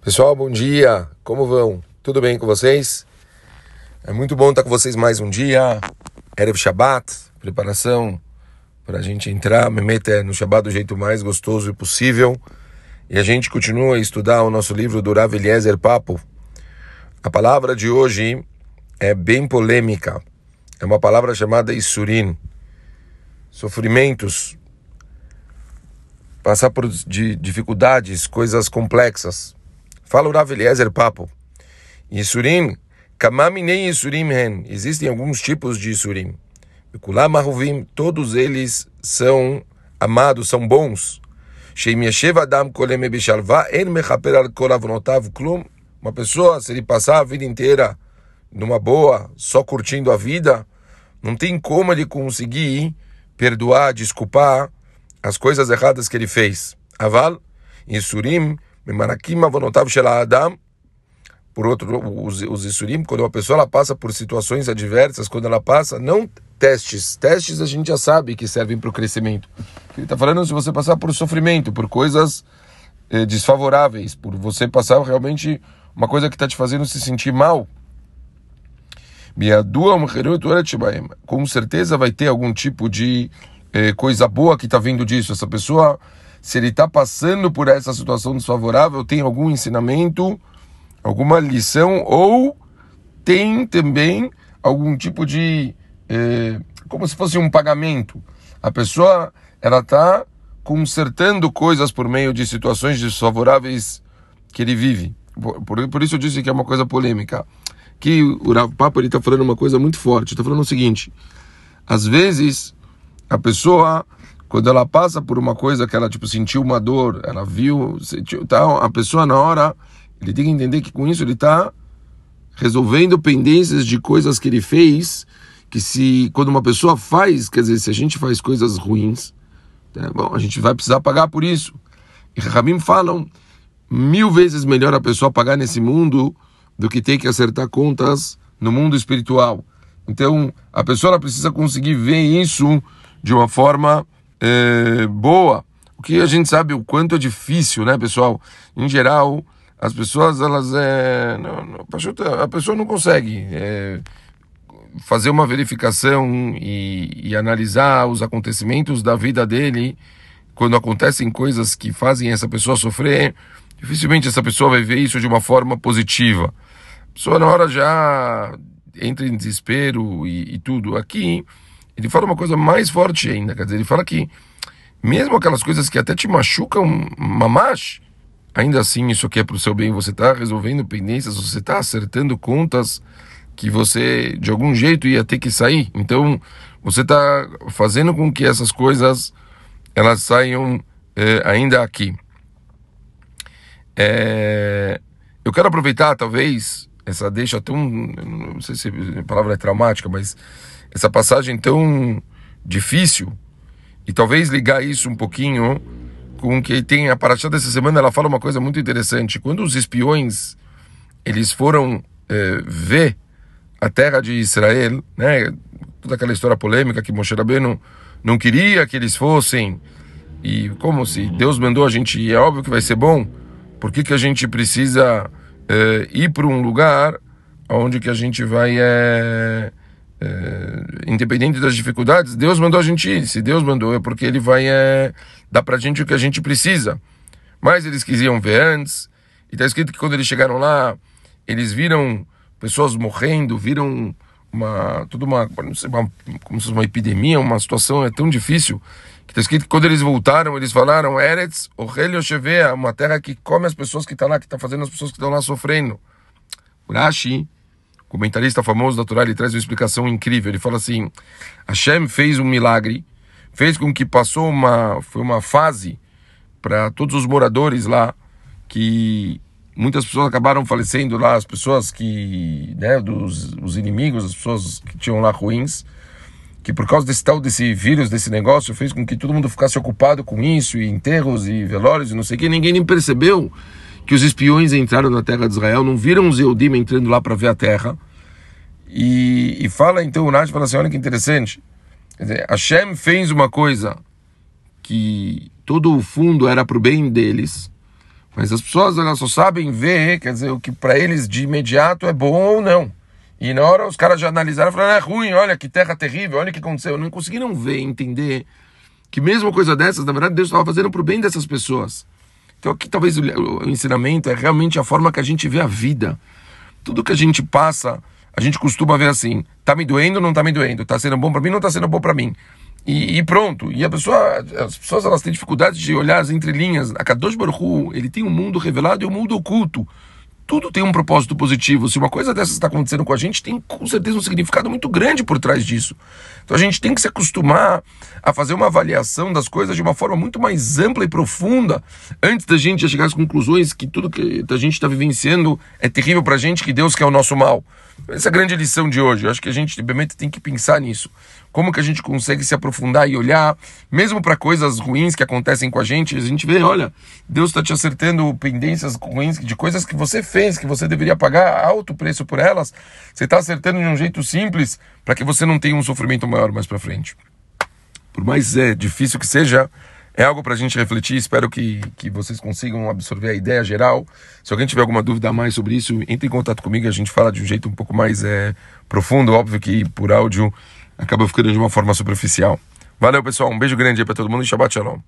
Pessoal, bom dia. Como vão? Tudo bem com vocês? É muito bom estar com vocês mais um dia. Erev Shabbat, preparação para a gente entrar, Mehmet no Shabbat do jeito mais gostoso possível. E a gente continua a estudar o nosso livro do Rav Eliezer Papo. A palavra de hoje é bem polêmica. É uma palavra chamada Isurim. Sofrimentos, passar por dificuldades, coisas complexas. Fala o Rav Eliezer Papo. Yisurim, kamami nem Yisurim hen. Existem alguns tipos de Yisurim. Kulam Aruvim, todos eles são amados, são bons. Sheim yeshev adam kolem bishalva en mechaper al kol avonotav klum. Uma pessoa, se ele passar a vida inteira numa boa, só curtindo a vida, não tem como ele conseguir perdoar, desculpar as coisas erradas que ele fez. Aval, Isurim, Adam. Por outro, os, os Isurim, quando uma pessoa ela passa por situações adversas, quando ela passa, não testes. Testes a gente já sabe que servem para o crescimento. Ele está falando se você passar por sofrimento, por coisas eh, desfavoráveis, por você passar realmente uma coisa que está te fazendo se sentir mal. Com certeza vai ter algum tipo de é, coisa boa que está vindo disso. Essa pessoa, se ele está passando por essa situação desfavorável, tem algum ensinamento, alguma lição, ou tem também algum tipo de. É, como se fosse um pagamento. A pessoa ela está consertando coisas por meio de situações desfavoráveis que ele vive. Por, por, por isso eu disse que é uma coisa polêmica. Que o Rav Papa está falando uma coisa muito forte. Está falando o seguinte: às vezes a pessoa, quando ela passa por uma coisa que ela tipo sentiu uma dor, ela viu, sentiu, tá, a pessoa na hora, ele tem que entender que com isso ele está resolvendo pendências de coisas que ele fez, que se quando uma pessoa faz, quer dizer, se a gente faz coisas ruins, tá, bom, a gente vai precisar pagar por isso. E Rabim falam mil vezes melhor a pessoa pagar nesse mundo do que ter que acertar contas no mundo espiritual. Então, a pessoa precisa conseguir ver isso de uma forma é, boa. O que a gente sabe o quanto é difícil, né, pessoal? Em geral, as pessoas, elas é, não, não, a pessoa não consegue é, fazer uma verificação e, e analisar os acontecimentos da vida dele quando acontecem coisas que fazem essa pessoa sofrer. Dificilmente essa pessoa vai ver isso de uma forma positiva. A pessoa na hora já entra em desespero e, e tudo. Aqui ele fala uma coisa mais forte ainda, quer dizer, ele fala que mesmo aquelas coisas que até te machucam, mamash, ainda assim isso aqui é para o seu bem, você está resolvendo pendências, você está acertando contas que você de algum jeito ia ter que sair. Então você está fazendo com que essas coisas elas saiam é, ainda aqui. É, eu quero aproveitar talvez essa deixa tão, não sei se a palavra é traumática, mas essa passagem tão difícil e talvez ligar isso um pouquinho com que tem a paraxá dessa semana, ela fala uma coisa muito interessante. Quando os espiões eles foram é, ver a terra de Israel, né, toda aquela história polêmica que Moshe Rabbeinu não queria que eles fossem e como se Deus mandou a gente ir, é óbvio que vai ser bom. Por que, que a gente precisa é, ir para um lugar onde que a gente vai é, é, independente das dificuldades, Deus mandou a gente ir. Se Deus mandou, é porque Ele vai é, dar para a gente o que a gente precisa. Mas eles quisiam ver antes. E está escrito que quando eles chegaram lá, eles viram pessoas morrendo, viram uma toda uma, não sei, uma como se fosse uma epidemia, uma situação é tão difícil que está escrito que quando eles voltaram, eles falaram Eretz, Orelio Shevea, uma terra que come as pessoas que estão tá lá, que está fazendo as pessoas que estão lá sofrendo. Rashi comentarista famoso da Torá, ele traz uma explicação incrível. Ele fala assim: Hashem fez um milagre, fez com que passou uma foi uma fase para todos os moradores lá que muitas pessoas acabaram falecendo lá, as pessoas que, né, dos os inimigos, as pessoas que tinham lá ruins, que por causa desse tal desse vírus, desse negócio, fez com que todo mundo ficasse ocupado com isso e enterros e velórios e não sei o que, ninguém nem percebeu que os espiões entraram na terra de Israel, não viram os Eudim entrando lá para ver a terra. E, e fala então o Nash, fala assim, olha que interessante. Quer dizer, Hashem fez uma coisa que todo o fundo era para o bem deles, Mas as pessoas elas só sabem ver, quer dizer, o que para eles de imediato é bom ou não. E na hora os caras já analisaram e falaram, é ruim, olha que terra terrível, olha o que aconteceu. Não conseguiram ver, entender que mesmo coisa dessas, na verdade, Deus estava fazendo para o bem dessas pessoas. Então aqui talvez o, o ensinamento é realmente a forma que a gente vê a vida. Tudo que a gente passa, a gente costuma ver assim, tá me doendo não tá me doendo? Tá sendo bom para mim não tá sendo bom para mim? E, e, pronto. E a pessoa, as pessoas elas têm dificuldade de olhar as entrelinhas. A Kadosh Baruch Hu, ele tem um mundo revelado e um mundo oculto tudo tem um propósito positivo. Se uma coisa dessas está acontecendo com a gente, tem com certeza um significado muito grande por trás disso. Então a gente tem que se acostumar a fazer uma avaliação das coisas de uma forma muito mais ampla e profunda, antes da gente chegar às conclusões que tudo que a gente está vivenciando é terrível para a gente, que Deus quer o nosso mal. Essa é a grande lição de hoje. Eu acho que a gente realmente tem que pensar nisso. Como que a gente consegue se aprofundar e olhar, mesmo para coisas ruins que acontecem com a gente, a gente vê, olha, Deus está te acertando pendências ruins de coisas que você fez, que você deveria pagar alto preço por elas. Você está acertando de um jeito simples para que você não tenha um sofrimento maior mais para frente. Por mais é, difícil que seja, é algo para a gente refletir. Espero que, que vocês consigam absorver a ideia geral. Se alguém tiver alguma dúvida a mais sobre isso, entre em contato comigo. A gente fala de um jeito um pouco mais é, profundo. Óbvio que por áudio acaba ficando de uma forma superficial. Valeu, pessoal. Um beijo grande aí para todo mundo e Shabbat Shalom.